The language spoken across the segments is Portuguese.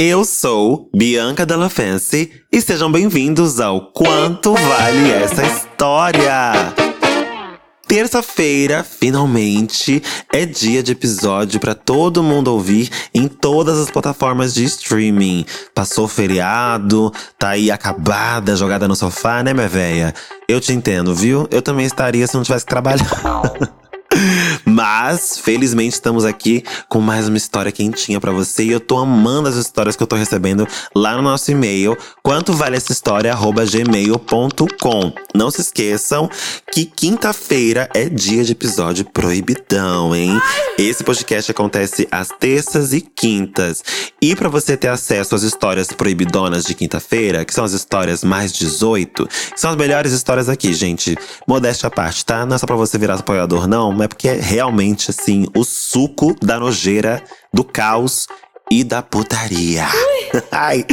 Eu sou Bianca Della Fancy e sejam bem-vindos ao Quanto Vale Essa História! Terça-feira, finalmente, é dia de episódio para todo mundo ouvir em todas as plataformas de streaming. Passou o feriado, tá aí acabada, jogada no sofá, né, minha véia? Eu te entendo, viu? Eu também estaria se não tivesse que trabalhar. Mas, felizmente, estamos aqui com mais uma história quentinha para você. E eu tô amando as histórias que eu tô recebendo lá no nosso e-mail. Quanto vale essa história? gmail.com. Não se esqueçam que quinta-feira é dia de episódio proibidão, hein? Esse podcast acontece às terças e quintas. E para você ter acesso às histórias proibidonas de quinta-feira, que são as histórias mais 18, que são as melhores histórias aqui, gente. Modéstia à parte, tá? Não é só pra você virar apoiador, não, mas é porque é realmente, assim, o suco da nojeira, do caos e da putaria. Ai,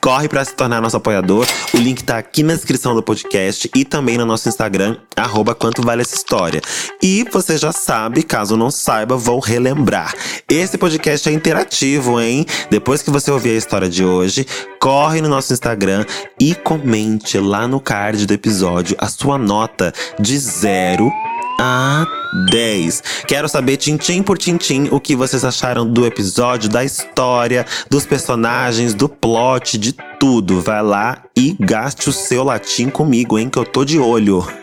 corre para se tornar nosso apoiador. O link tá aqui na descrição do podcast e também no nosso Instagram, arroba quanto vale essa história. E você já sabe, caso não saiba, vou relembrar. Esse podcast é interativo, hein? Depois que você ouvir a história de hoje, corre no nosso Instagram e comente lá no card do episódio a sua nota de zero a 10. Quero saber, tintim por tintim, o que vocês acharam do episódio, da história, dos personagens, do plot, de tudo. Vai lá e gaste o seu latim comigo, hein, que eu tô de olho.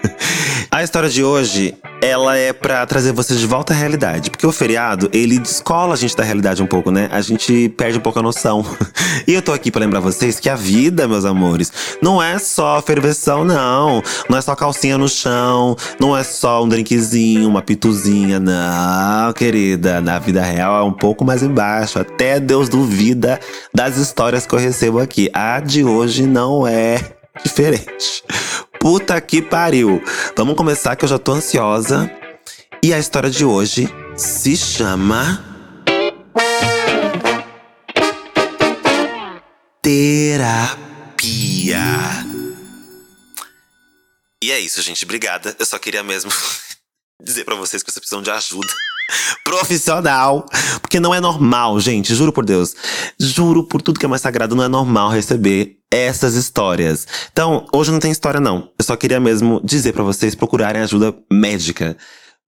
A história de hoje, ela é para trazer vocês de volta à realidade, porque o feriado, ele descola a gente da realidade um pouco, né? A gente perde um pouco a noção. e eu tô aqui para lembrar vocês que a vida, meus amores, não é só ferveção, não. Não é só calcinha no chão, não é só um drinkzinho, uma pituzinha, não, querida. Na vida real é um pouco mais embaixo. Até Deus duvida das histórias que eu recebo aqui. De hoje não é diferente. Puta que pariu. Vamos começar que eu já tô ansiosa. E a história de hoje se chama. Terapia. E é isso, gente. Obrigada. Eu só queria mesmo dizer para vocês que vocês precisam de ajuda profissional. Porque não é normal, gente. Juro por Deus. Juro por tudo que é mais sagrado, não é normal receber essas histórias. Então, hoje não tem história, não. Eu só queria mesmo dizer para vocês procurarem ajuda médica.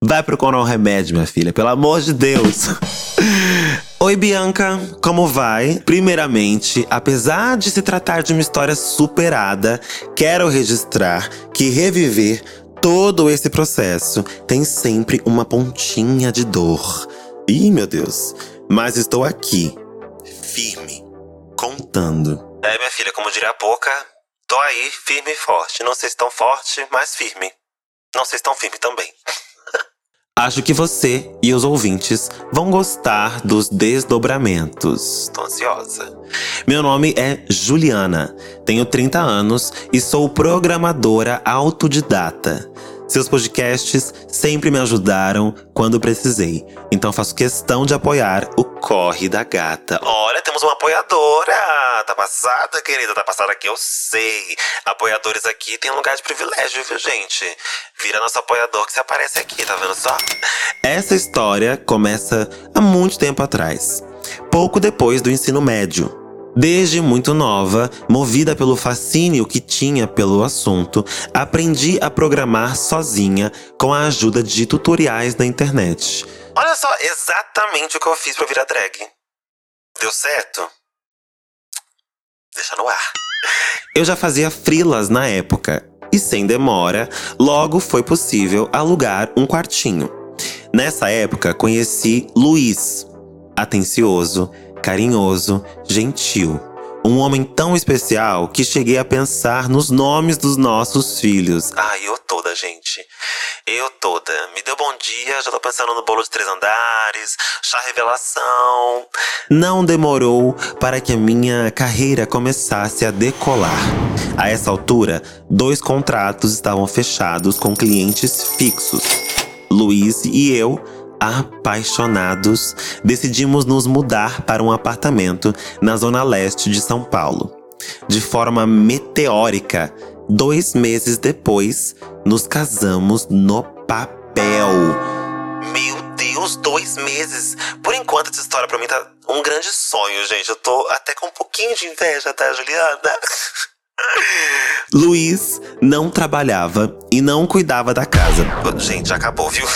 Vai procurar um remédio, minha filha, pelo amor de Deus. Oi, Bianca, como vai? Primeiramente, apesar de se tratar de uma história superada, quero registrar que reviver todo esse processo tem sempre uma pontinha de dor. Ih, meu Deus. Mas estou aqui, firme, contando. É, minha filha, como diria a Poca, tô aí, firme e forte. Não sei se tão forte, mas firme. Não sei se tão firme também. Acho que você e os ouvintes vão gostar dos desdobramentos. Tô ansiosa. Meu nome é Juliana, tenho 30 anos e sou programadora autodidata. Seus podcasts sempre me ajudaram quando precisei, então faço questão de apoiar o Corre da Gata. Olha, temos uma apoiadora! Tá passada, querida? Tá passada aqui, eu sei. Apoiadores aqui tem lugar de privilégio, viu, gente? Vira nosso apoiador que se aparece aqui, tá vendo só? Essa história começa há muito tempo atrás, pouco depois do ensino médio. Desde muito nova, movida pelo fascínio que tinha pelo assunto, aprendi a programar sozinha com a ajuda de tutoriais na internet. Olha só, exatamente o que eu fiz para virar drag. Deu certo? Deixa no ar. Eu já fazia frilas na época e sem demora, logo foi possível alugar um quartinho. Nessa época conheci Luiz, atencioso, carinhoso, gentil. Um homem tão especial que cheguei a pensar nos nomes dos nossos filhos. Ai, eu toda, gente. Eu toda. Me deu bom dia, já tô pensando no bolo de três andares, chá revelação. Não demorou para que a minha carreira começasse a decolar. A essa altura, dois contratos estavam fechados com clientes fixos. Luiz e eu apaixonados, decidimos nos mudar para um apartamento na zona leste de São Paulo. De forma meteórica, dois meses depois, nos casamos no papel. Meu Deus! Dois meses. Por enquanto, essa história pra mim tá um grande sonho, gente. Eu tô até com um pouquinho de inveja, tá, Juliana? Luiz não trabalhava e não cuidava da casa. Gente, acabou, viu?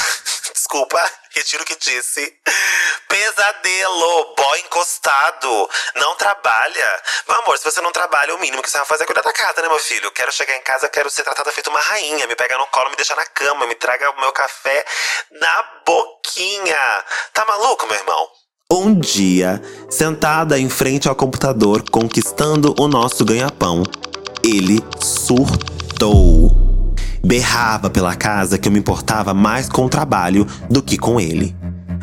Desculpa, retiro o que disse. Pesadelo, boy encostado, não trabalha. Meu amor, se você não trabalha, o mínimo que você vai fazer é cuidar da casa, né, meu filho? Quero chegar em casa, quero ser tratada feito uma rainha. Me pega no colo, me deixa na cama, me traga o meu café na boquinha. Tá maluco, meu irmão? Um dia, sentada em frente ao computador, conquistando o nosso ganha-pão, ele surtou. Berrava pela casa que eu me importava mais com o trabalho do que com ele.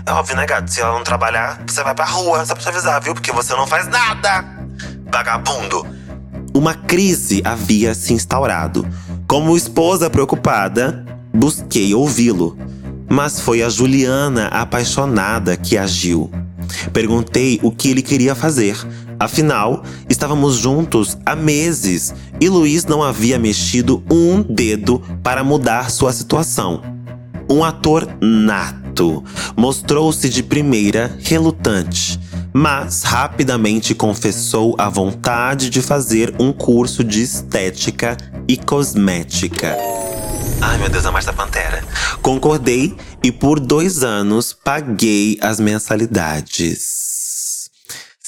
É óbvio, né, gato? Se ela não trabalhar, você vai pra rua, só pra te avisar, viu? Porque você não faz nada! Vagabundo! Uma crise havia se instaurado. Como esposa preocupada, busquei ouvi-lo. Mas foi a Juliana apaixonada que agiu. Perguntei o que ele queria fazer, Afinal, estávamos juntos há meses e Luiz não havia mexido um dedo para mudar sua situação. Um ator nato, mostrou-se de primeira relutante, mas rapidamente confessou a vontade de fazer um curso de estética e cosmética. Ai meu Deus, a Marta Pantera. Concordei e por dois anos paguei as mensalidades.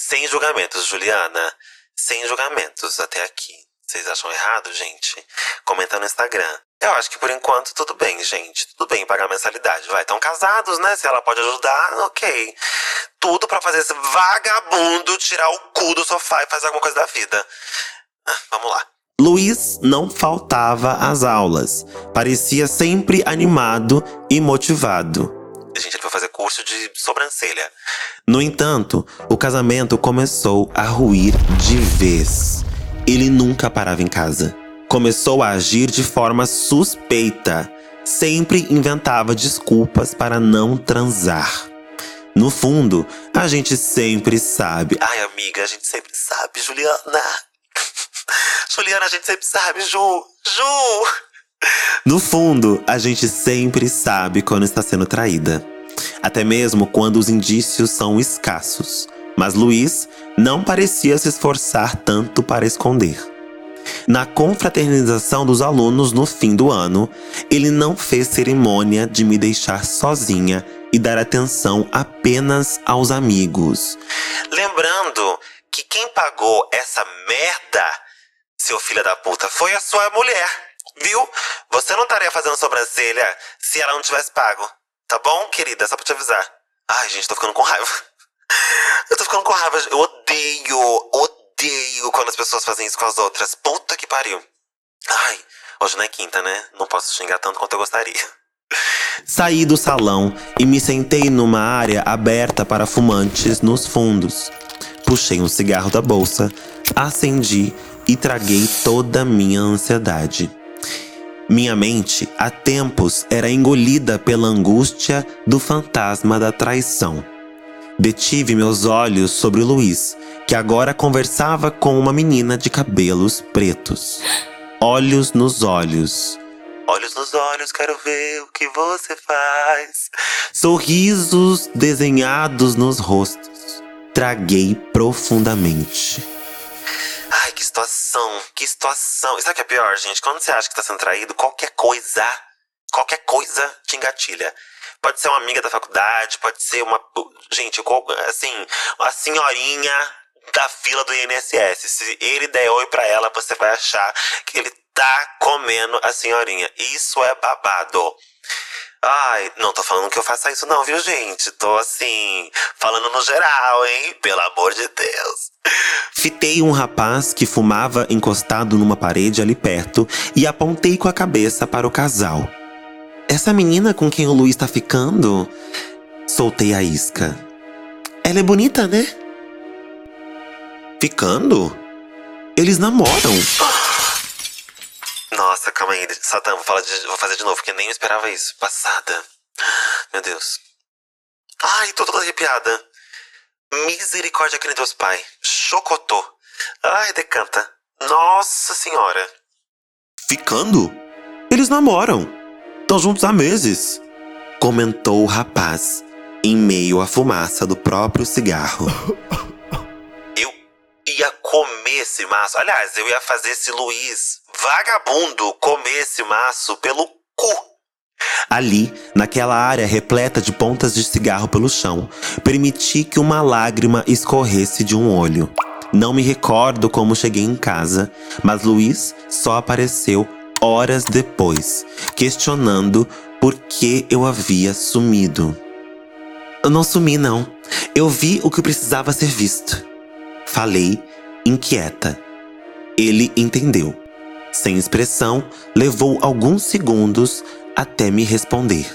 Sem julgamentos, Juliana. Sem julgamentos até aqui. Vocês acham errado, gente? Comenta no Instagram. Eu acho que por enquanto tudo bem, gente. Tudo bem pagar mensalidade. Vai, estão casados, né? Se ela pode ajudar, ok. Tudo para fazer esse vagabundo tirar o cu do sofá e fazer alguma coisa da vida. Ah, vamos lá. Luiz não faltava às aulas. Parecia sempre animado e motivado. Gente, ele foi fazer curso de sobrancelha. No entanto, o casamento começou a ruir de vez. Ele nunca parava em casa. Começou a agir de forma suspeita. Sempre inventava desculpas para não transar. No fundo, a gente sempre sabe. Ai, amiga, a gente sempre sabe, Juliana. Juliana, a gente sempre sabe, Ju. Ju! No fundo, a gente sempre sabe quando está sendo traída. Até mesmo quando os indícios são escassos. Mas Luiz não parecia se esforçar tanto para esconder. Na confraternização dos alunos no fim do ano, ele não fez cerimônia de me deixar sozinha e dar atenção apenas aos amigos. Lembrando que quem pagou essa merda, seu filho da puta, foi a sua mulher. Viu? Você não estaria fazendo sobrancelha se ela não tivesse pago. Tá bom, querida? Só pra te avisar. Ai, gente, tô ficando com raiva. Eu tô ficando com raiva. Eu odeio, odeio quando as pessoas fazem isso com as outras. Puta que pariu. Ai, hoje não é quinta, né? Não posso xingar tanto quanto eu gostaria. Saí do salão e me sentei numa área aberta para fumantes nos fundos. Puxei um cigarro da bolsa, acendi e traguei toda a minha ansiedade. Minha mente, há tempos, era engolida pela angústia do fantasma da traição. Detive meus olhos sobre Luiz, que agora conversava com uma menina de cabelos pretos. Olhos nos olhos. Olhos nos olhos, quero ver o que você faz. Sorrisos desenhados nos rostos. Traguei profundamente. Ai, que situação, que situação. E sabe o que é pior, gente? Quando você acha que tá sendo traído, qualquer coisa, qualquer coisa te engatilha. Pode ser uma amiga da faculdade, pode ser uma. Gente, assim, uma senhorinha da fila do INSS. Se ele der oi pra ela, você vai achar que ele tá comendo a senhorinha. Isso é babado. Ai, não tô falando que eu faça isso, não, viu, gente? Tô assim, falando no geral, hein? Pelo amor de Deus. Fitei um rapaz que fumava encostado numa parede ali perto e apontei com a cabeça para o casal. Essa menina com quem o Luiz tá ficando? Soltei a isca. Ela é bonita, né? Ficando? Eles namoram. Nossa, calma aí, Satã, vou, falar de, vou fazer de novo, porque nem eu esperava isso. Passada. Meu Deus. Ai, tô toda arrepiada. Misericórdia, aquele Deus Pai. Chocotô. Ai, decanta. Nossa Senhora. Ficando? Eles namoram. Estão juntos há meses. Comentou o rapaz. em meio à fumaça do próprio cigarro. Eu ia comer esse maço. Aliás, eu ia fazer esse Luiz vagabundo comer esse maço pelo cu. Ali, naquela área repleta de pontas de cigarro pelo chão, permiti que uma lágrima escorresse de um olho. Não me recordo como cheguei em casa, mas Luiz só apareceu horas depois, questionando por que eu havia sumido. Eu não sumi, não. Eu vi o que precisava ser visto. Falei, inquieta. Ele entendeu. Sem expressão, levou alguns segundos até me responder.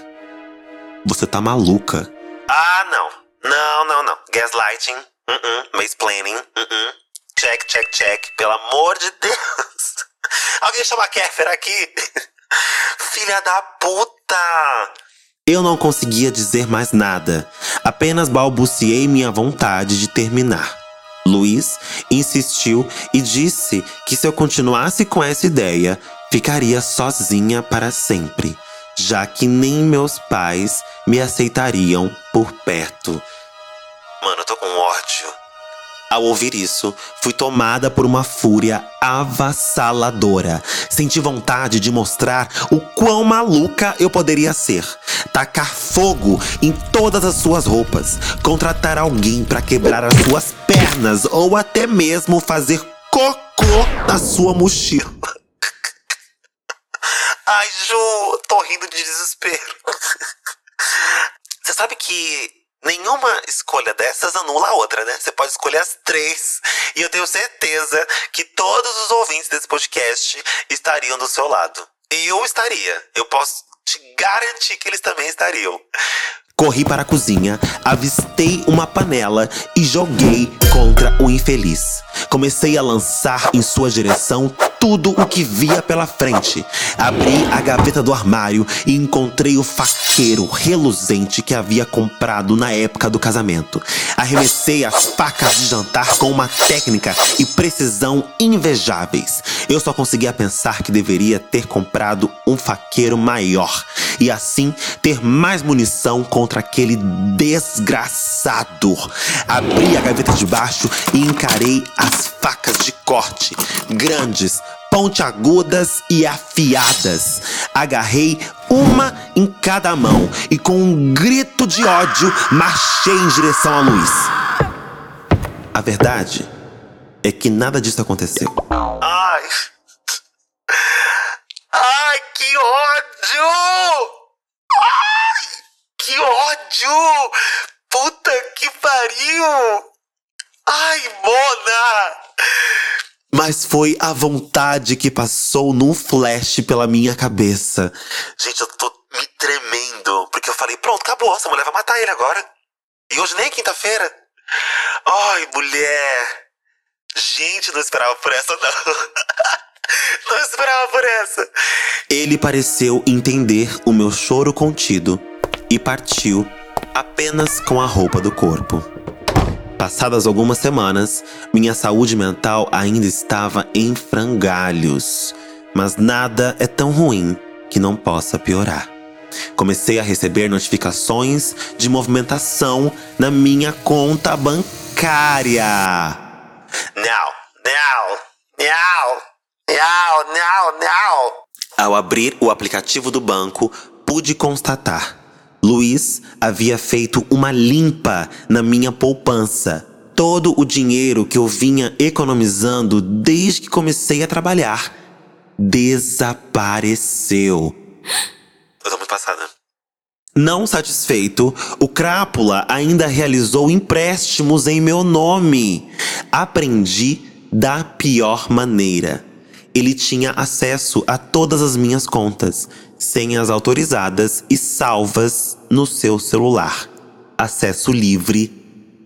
Você tá maluca? Ah, não. Não, não, não. Gaslighting. Uh -uh. Mansplaining. Uh -uh. Check, check, check. Pelo amor de Deus. Alguém chama a Kéfer aqui. Filha da puta! Eu não conseguia dizer mais nada, apenas balbuciei minha vontade de terminar. Luiz insistiu e disse que se eu continuasse com essa ideia, ficaria sozinha para sempre, já que nem meus pais me aceitariam por perto. Mano, eu tô com ódio. Ao ouvir isso, fui tomada por uma fúria avassaladora. Senti vontade de mostrar o quão maluca eu poderia ser. Tacar fogo em todas as suas roupas, contratar alguém para quebrar as suas pernas ou até mesmo fazer cocô na sua mochila. Ai, Ju, tô rindo de desespero. Você sabe que Nenhuma escolha dessas anula a outra, né? Você pode escolher as três. E eu tenho certeza que todos os ouvintes desse podcast estariam do seu lado. Eu estaria. Eu posso te garantir que eles também estariam. Corri para a cozinha, avistei uma panela e joguei contra o infeliz. Comecei a lançar em sua direção tudo o que via pela frente. Abri a gaveta do armário e encontrei o faqueiro reluzente que havia comprado na época do casamento. Arremessei as facas de jantar com uma técnica e precisão invejáveis. Eu só conseguia pensar que deveria ter comprado um faqueiro maior e assim ter mais munição contra aquele desgraçado. Abri a gaveta de baixo e encarei as facas de corte, grandes, pontiagudas e afiadas. Agarrei uma em cada mão e com um grito de ódio marchei em direção a Luiz. A verdade é que nada disso aconteceu. Ai. Ai, que ódio! Ai, que ódio! Puta que pariu! Ai, Mona! Mas foi a vontade que passou num flash pela minha cabeça. Gente, eu tô me tremendo. Porque eu falei, pronto, acabou. Essa mulher vai matar ele agora. E hoje nem é quinta-feira. Ai, mulher. Gente, não esperava por essa, não. não esperava por essa. Ele pareceu entender o meu choro contido e partiu apenas com a roupa do corpo. Passadas algumas semanas, minha saúde mental ainda estava em frangalhos. Mas nada é tão ruim que não possa piorar. Comecei a receber notificações de movimentação na minha conta bancária. Não, não, não, não, não, não. Ao abrir o aplicativo do banco, pude constatar Luiz havia feito uma limpa na minha poupança. Todo o dinheiro que eu vinha economizando desde que comecei a trabalhar desapareceu. Eu tô muito passada. Não satisfeito, o Crápula ainda realizou empréstimos em meu nome. Aprendi da pior maneira. Ele tinha acesso a todas as minhas contas senhas autorizadas e salvas no seu celular. Acesso livre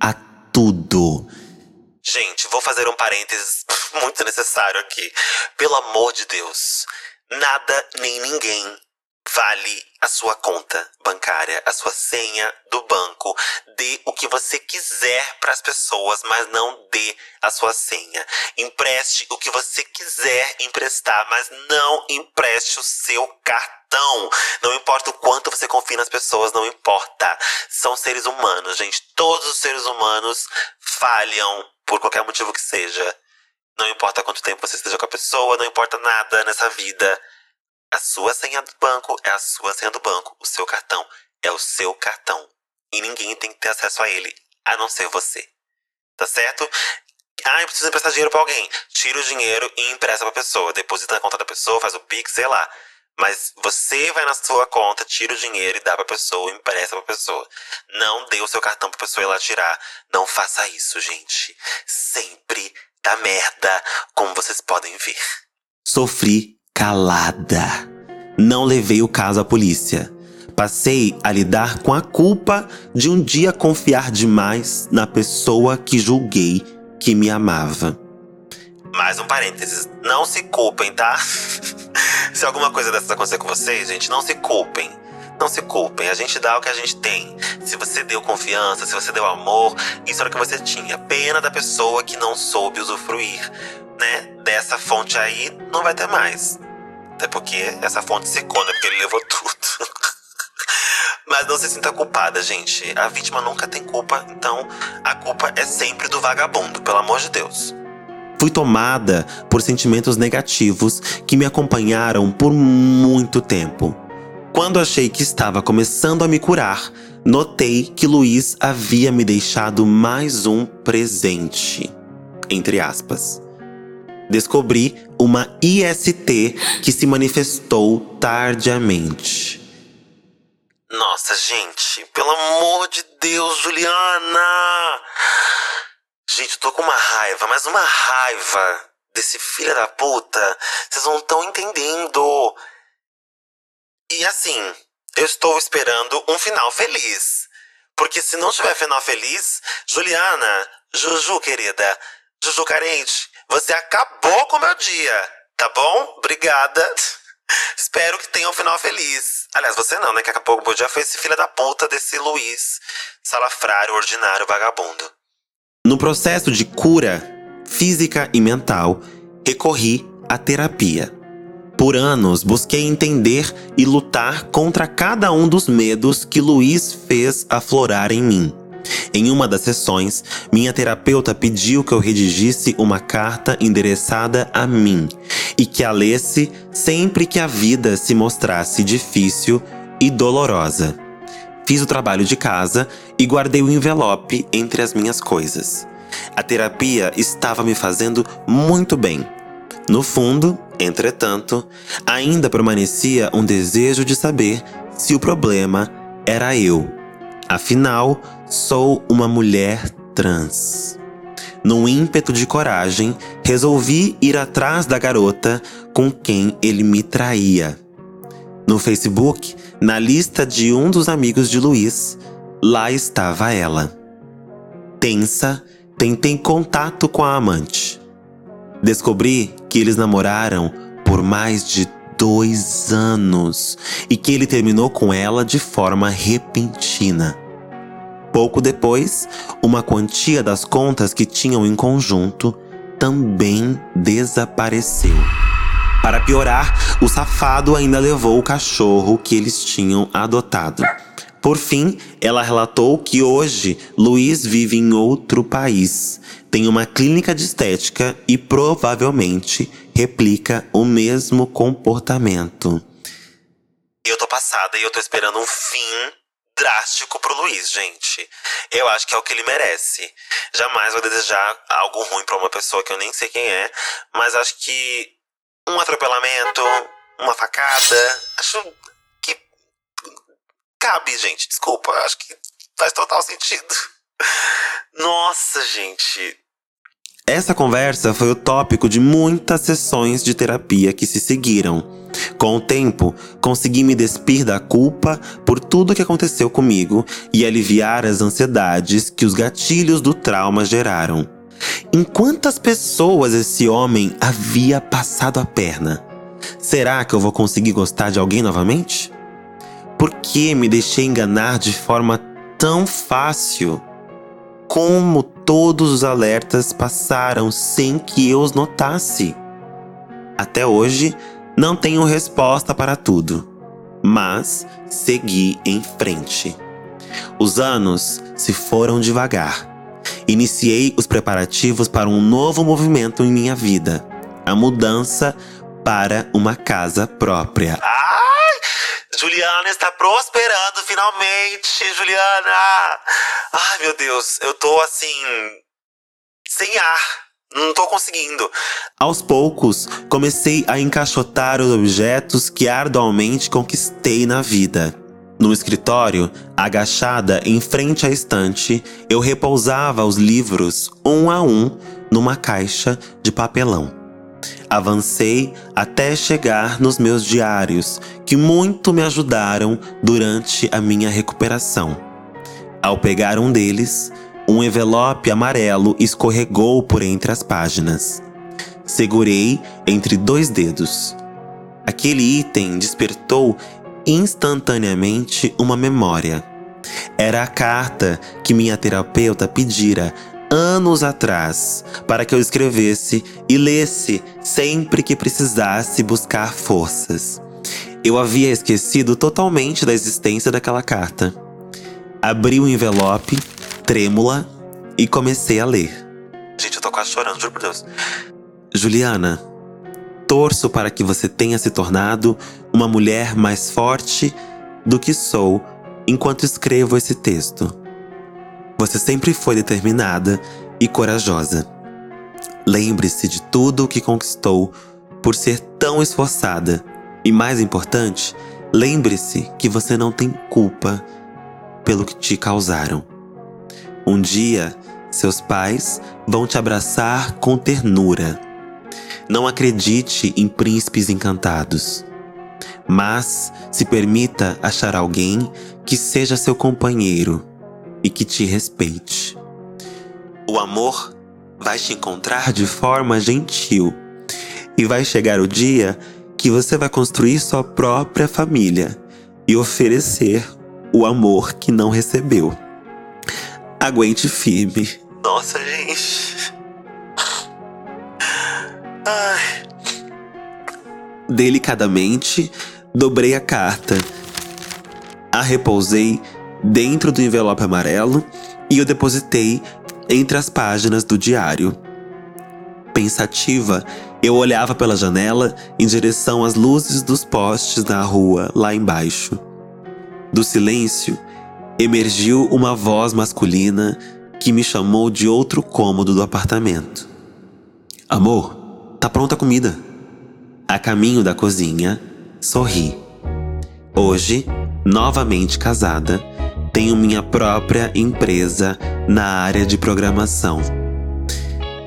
a tudo. Gente, vou fazer um parênteses muito necessário aqui. Pelo amor de Deus, nada nem ninguém vale a sua conta bancária, a sua senha do banco. Dê o que você quiser para as pessoas, mas não dê a sua senha. Empreste o que você quiser emprestar, mas não empreste o seu cartão cartão. Não importa o quanto você confia nas pessoas, não importa. São seres humanos, gente. Todos os seres humanos falham por qualquer motivo que seja. Não importa quanto tempo você esteja com a pessoa, não importa nada nessa vida. A sua senha do banco é a sua senha do banco. O seu cartão é o seu cartão. E ninguém tem que ter acesso a ele, a não ser você. Tá certo? Ah, eu preciso emprestar dinheiro pra alguém. Tira o dinheiro e empresta pra pessoa. Deposita na conta da pessoa, faz o Pix, sei lá. Mas você vai na sua conta, tira o dinheiro e dá pra pessoa, empresta pra pessoa. Não dê o seu cartão pra pessoa ir lá tirar. Não faça isso, gente. Sempre dá merda, como vocês podem ver. Sofri calada. Não levei o caso à polícia. Passei a lidar com a culpa de um dia confiar demais na pessoa que julguei que me amava. Mais um parênteses, não se culpem, tá? se alguma coisa dessas acontecer com vocês, gente, não se culpem. Não se culpem, a gente dá o que a gente tem. Se você deu confiança, se você deu amor, isso era o que você tinha. Pena da pessoa que não soube usufruir, né? Dessa fonte aí, não vai ter mais. Até porque essa fonte secou, né? Porque ele levou tudo. Mas não se sinta culpada, gente. A vítima nunca tem culpa, então a culpa é sempre do vagabundo, pelo amor de Deus. Fui tomada por sentimentos negativos que me acompanharam por muito tempo. Quando achei que estava começando a me curar, notei que Luiz havia me deixado mais um presente. Entre aspas. Descobri uma IST que se manifestou tardiamente. Nossa, gente, pelo amor de Deus, Juliana! Gente, eu tô com uma raiva, mas uma raiva desse filho da puta. Vocês não estão entendendo. E assim, eu estou esperando um final feliz. Porque se não tiver final feliz, Juliana, Juju, querida, Juju carente, você acabou com o meu dia, tá bom? Obrigada. Espero que tenha um final feliz. Aliás, você não, né? Que acabou com o dia foi esse filho da puta desse Luiz, salafrário, ordinário, vagabundo. No processo de cura física e mental, recorri à terapia. Por anos, busquei entender e lutar contra cada um dos medos que Luiz fez aflorar em mim. Em uma das sessões, minha terapeuta pediu que eu redigisse uma carta endereçada a mim e que a lesse sempre que a vida se mostrasse difícil e dolorosa. Fiz o trabalho de casa e guardei o envelope entre as minhas coisas. A terapia estava me fazendo muito bem. No fundo, entretanto, ainda permanecia um desejo de saber se o problema era eu. Afinal, sou uma mulher trans. Num ímpeto de coragem, resolvi ir atrás da garota com quem ele me traía. No Facebook, na lista de um dos amigos de Luiz, lá estava ela. Tensa, tentei contato com a amante. Descobri que eles namoraram por mais de dois anos e que ele terminou com ela de forma repentina. Pouco depois, uma quantia das contas que tinham em conjunto também desapareceu. Para piorar, o safado ainda levou o cachorro que eles tinham adotado. Por fim, ela relatou que hoje Luiz vive em outro país, tem uma clínica de estética e provavelmente replica o mesmo comportamento. Eu tô passada e eu tô esperando um fim drástico pro Luiz, gente. Eu acho que é o que ele merece. Jamais vou desejar algo ruim para uma pessoa que eu nem sei quem é, mas acho que um atropelamento, uma facada, acho que cabe, gente. Desculpa, acho que faz total sentido. Nossa, gente. Essa conversa foi o tópico de muitas sessões de terapia que se seguiram. Com o tempo, consegui me despir da culpa por tudo que aconteceu comigo e aliviar as ansiedades que os gatilhos do trauma geraram. Em quantas pessoas esse homem havia passado a perna? Será que eu vou conseguir gostar de alguém novamente? Por que me deixei enganar de forma tão fácil? como todos os alertas passaram sem que eu os notasse. Até hoje, não tenho resposta para tudo. mas segui em frente. Os anos se foram devagar. Iniciei os preparativos para um novo movimento em minha vida: a mudança para uma casa própria. Ai! Juliana está prosperando finalmente, Juliana! Ai, meu Deus, eu tô assim. sem ar. Não tô conseguindo. Aos poucos, comecei a encaixotar os objetos que arduamente conquistei na vida. No escritório, agachada em frente à estante, eu repousava os livros um a um numa caixa de papelão. Avancei até chegar nos meus diários, que muito me ajudaram durante a minha recuperação. Ao pegar um deles, um envelope amarelo escorregou por entre as páginas. Segurei entre dois dedos. Aquele item despertou instantaneamente uma memória. Era a carta que minha terapeuta pedira anos atrás para que eu escrevesse e lesse sempre que precisasse buscar forças. Eu havia esquecido totalmente da existência daquela carta. Abri o envelope trêmula e comecei a ler. Gente, eu tô quase chorando, juro por Deus. Juliana, torço para que você tenha se tornado uma mulher mais forte do que sou enquanto escrevo esse texto. Você sempre foi determinada e corajosa. Lembre-se de tudo o que conquistou por ser tão esforçada. E mais importante, lembre-se que você não tem culpa pelo que te causaram. Um dia, seus pais vão te abraçar com ternura. Não acredite em príncipes encantados, mas se permita achar alguém que seja seu companheiro e que te respeite. O amor vai te encontrar de forma gentil e vai chegar o dia que você vai construir sua própria família e oferecer o amor que não recebeu. Aguente firme. Nossa, gente. Delicadamente, dobrei a carta. A repousei dentro do envelope amarelo e o depositei entre as páginas do diário. Pensativa, eu olhava pela janela em direção às luzes dos postes na rua lá embaixo. Do silêncio, emergiu uma voz masculina que me chamou de outro cômodo do apartamento. Amor, tá pronta a comida. A caminho da cozinha, sorri. Hoje, novamente casada, tenho minha própria empresa na área de programação.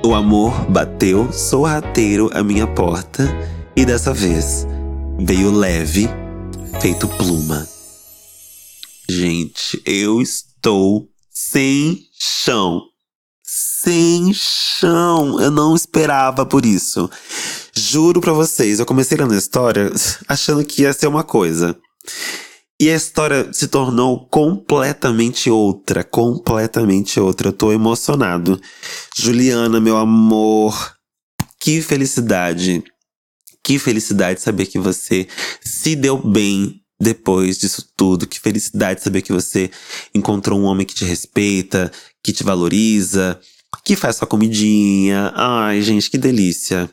O amor bateu sorrateiro à minha porta e dessa vez veio leve, feito pluma. Gente, eu estou sem chão. Sem chão. Eu não esperava por isso. Juro pra vocês, eu comecei lendo a história achando que ia ser uma coisa. E a história se tornou completamente outra, completamente outra. Eu tô emocionado. Juliana, meu amor, que felicidade. Que felicidade saber que você se deu bem depois disso tudo. Que felicidade saber que você encontrou um homem que te respeita, que te valoriza, que faz sua comidinha. Ai, gente, que delícia.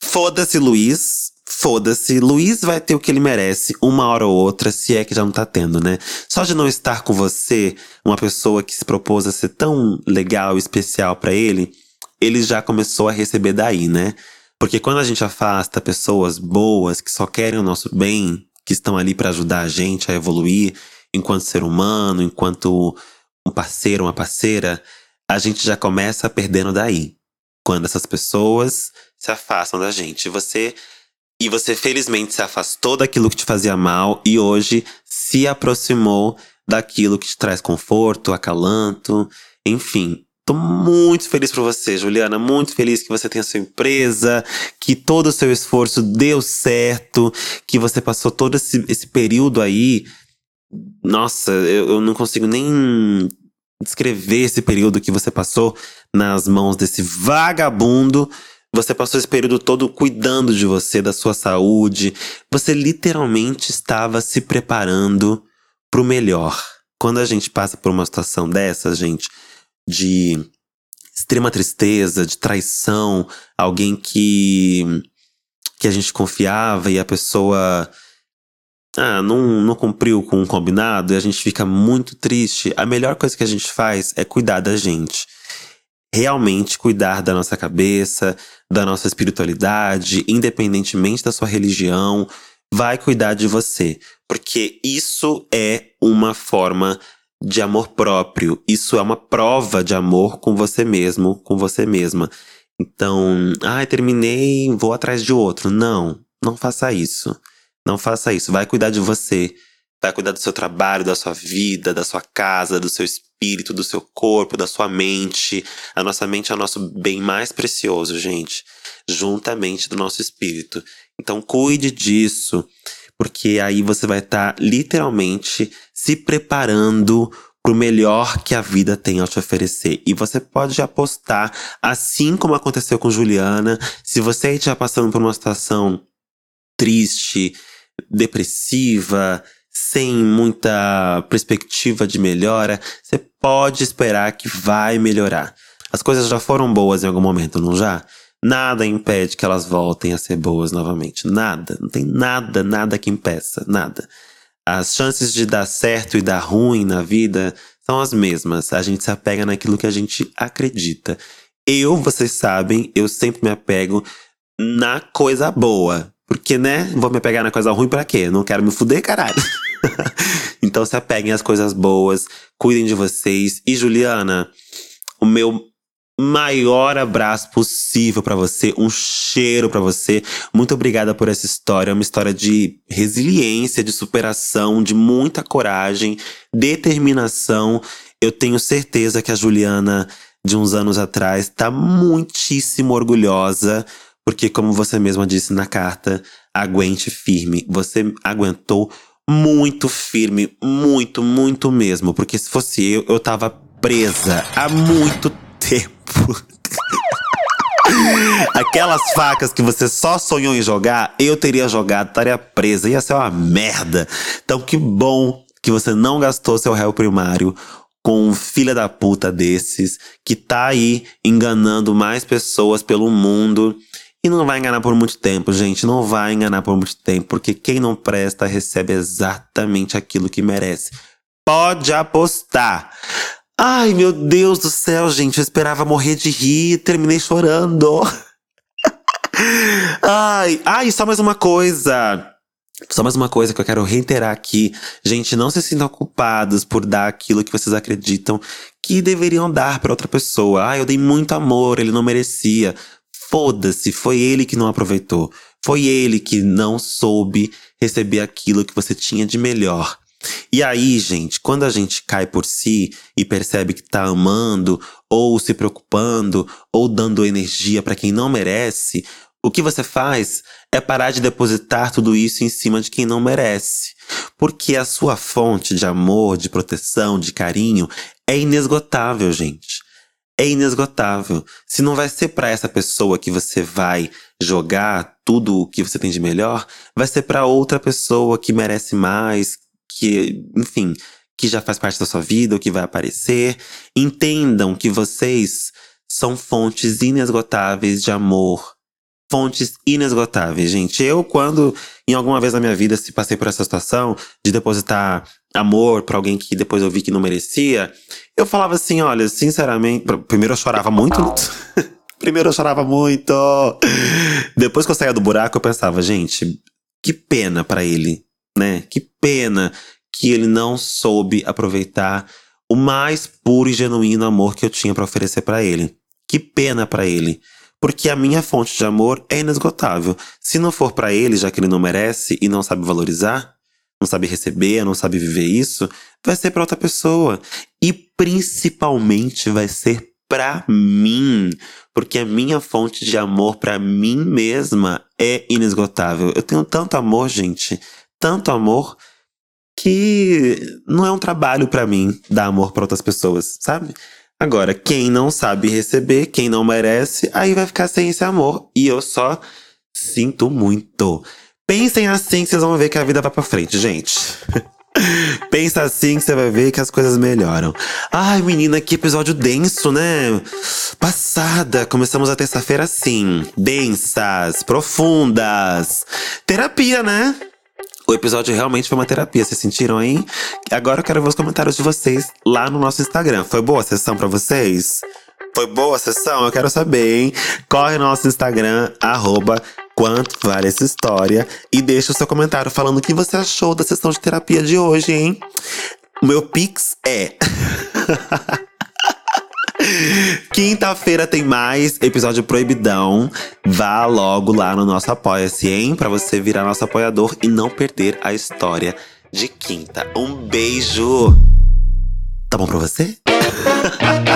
Foda-se, Luiz. Foda-se. Luiz vai ter o que ele merece uma hora ou outra, se é que já não tá tendo, né? Só de não estar com você, uma pessoa que se propôs a ser tão legal e especial para ele, ele já começou a receber daí, né? Porque quando a gente afasta pessoas boas que só querem o nosso bem, que estão ali para ajudar a gente a evoluir enquanto ser humano, enquanto um parceiro, uma parceira, a gente já começa perdendo daí. Quando essas pessoas se afastam da gente. Você e você felizmente se afastou daquilo que te fazia mal e hoje se aproximou daquilo que te traz conforto, acalanto, enfim. Tô muito feliz por você, Juliana. Muito feliz que você tenha sua empresa, que todo o seu esforço deu certo, que você passou todo esse, esse período aí. Nossa, eu, eu não consigo nem descrever esse período que você passou nas mãos desse vagabundo. Você passou esse período todo cuidando de você, da sua saúde. Você literalmente estava se preparando para o melhor. Quando a gente passa por uma situação dessa, gente, de extrema tristeza, de traição, alguém que que a gente confiava e a pessoa ah, não, não cumpriu com o combinado e a gente fica muito triste, a melhor coisa que a gente faz é cuidar da gente realmente cuidar da nossa cabeça, da nossa espiritualidade, independentemente da sua religião, vai cuidar de você. Porque isso é uma forma de amor próprio. Isso é uma prova de amor com você mesmo, com você mesma. Então, ai, ah, terminei, vou atrás de outro. Não, não faça isso. Não faça isso. Vai cuidar de você. Vai cuidar do seu trabalho, da sua vida, da sua casa, do seu espírito do seu corpo, da sua mente. A nossa mente é o nosso bem mais precioso, gente, juntamente do nosso espírito. Então, cuide disso, porque aí você vai estar tá, literalmente se preparando para o melhor que a vida tem a te oferecer. E você pode apostar, assim como aconteceu com Juliana, se você estiver passando por uma situação triste, depressiva, sem muita perspectiva de melhora, você pode esperar que vai melhorar. As coisas já foram boas em algum momento, não já? Nada impede que elas voltem a ser boas novamente. Nada. Não tem nada, nada que impeça. Nada. As chances de dar certo e dar ruim na vida são as mesmas. A gente se apega naquilo que a gente acredita. Eu, vocês sabem, eu sempre me apego na coisa boa. Porque, né? Vou me apegar na coisa ruim para quê? Não quero me fuder, caralho. então se apeguem às coisas boas, cuidem de vocês. E Juliana, o meu maior abraço possível para você, um cheiro para você. Muito obrigada por essa história, é uma história de resiliência, de superação, de muita coragem, determinação. Eu tenho certeza que a Juliana de uns anos atrás está muitíssimo orgulhosa, porque como você mesma disse na carta, aguente firme. Você aguentou muito firme, muito, muito mesmo. Porque se fosse eu, eu tava presa há muito tempo. Aquelas facas que você só sonhou em jogar, eu teria jogado, estaria presa, ia ser uma merda. Então que bom que você não gastou seu réu primário com um filha da puta desses que tá aí enganando mais pessoas pelo mundo e não vai enganar por muito tempo, gente. Não vai enganar por muito tempo, porque quem não presta recebe exatamente aquilo que merece. Pode apostar. Ai, meu Deus do céu, gente. Eu esperava morrer de rir terminei chorando. ai, ai, só mais uma coisa. Só mais uma coisa que eu quero reiterar aqui. Gente, não se sintam culpados por dar aquilo que vocês acreditam que deveriam dar para outra pessoa. Ah, eu dei muito amor, ele não merecia. Foda-se, foi ele que não aproveitou. Foi ele que não soube receber aquilo que você tinha de melhor. E aí, gente, quando a gente cai por si e percebe que tá amando, ou se preocupando, ou dando energia para quem não merece, o que você faz é parar de depositar tudo isso em cima de quem não merece. Porque a sua fonte de amor, de proteção, de carinho é inesgotável, gente é inesgotável. Se não vai ser para essa pessoa que você vai jogar tudo o que você tem de melhor, vai ser para outra pessoa que merece mais, que, enfim, que já faz parte da sua vida, ou que vai aparecer. Entendam que vocês são fontes inesgotáveis de amor. Fontes inesgotáveis, gente. Eu, quando em alguma vez na minha vida se passei por essa situação de depositar amor para alguém que depois eu vi que não merecia, eu falava assim, olha, sinceramente, primeiro eu chorava muito. primeiro eu chorava muito. Depois que eu saía do buraco, eu pensava, gente, que pena para ele, né? Que pena que ele não soube aproveitar o mais puro e genuíno amor que eu tinha para oferecer para ele. Que pena para ele. Porque a minha fonte de amor é inesgotável. Se não for para ele, já que ele não merece e não sabe valorizar, não sabe receber, não sabe viver isso, vai ser para outra pessoa. E principalmente vai ser para mim, porque a minha fonte de amor para mim mesma é inesgotável. Eu tenho tanto amor, gente, tanto amor que não é um trabalho para mim dar amor para outras pessoas, sabe? Agora, quem não sabe receber, quem não merece, aí vai ficar sem esse amor. E eu só sinto muito. Pensem assim que vocês vão ver que a vida vai pra frente, gente. Pensa assim que você vai ver que as coisas melhoram. Ai, menina, que episódio denso, né? Passada, começamos a terça-feira assim. Densas, profundas. Terapia, né? O episódio realmente foi uma terapia, vocês sentiram aí? Agora eu quero ver os comentários de vocês lá no nosso Instagram. Foi boa a sessão para vocês? Foi boa a sessão? Eu quero saber, hein? Corre no nosso Instagram, arroba quanto vale essa história e deixa o seu comentário falando o que você achou da sessão de terapia de hoje, hein? O meu pix é Quinta-feira tem mais episódio proibidão. Vá logo lá no nosso Apoia-se, hein? Pra você virar nosso apoiador e não perder a história de quinta. Um beijo! Tá bom pra você?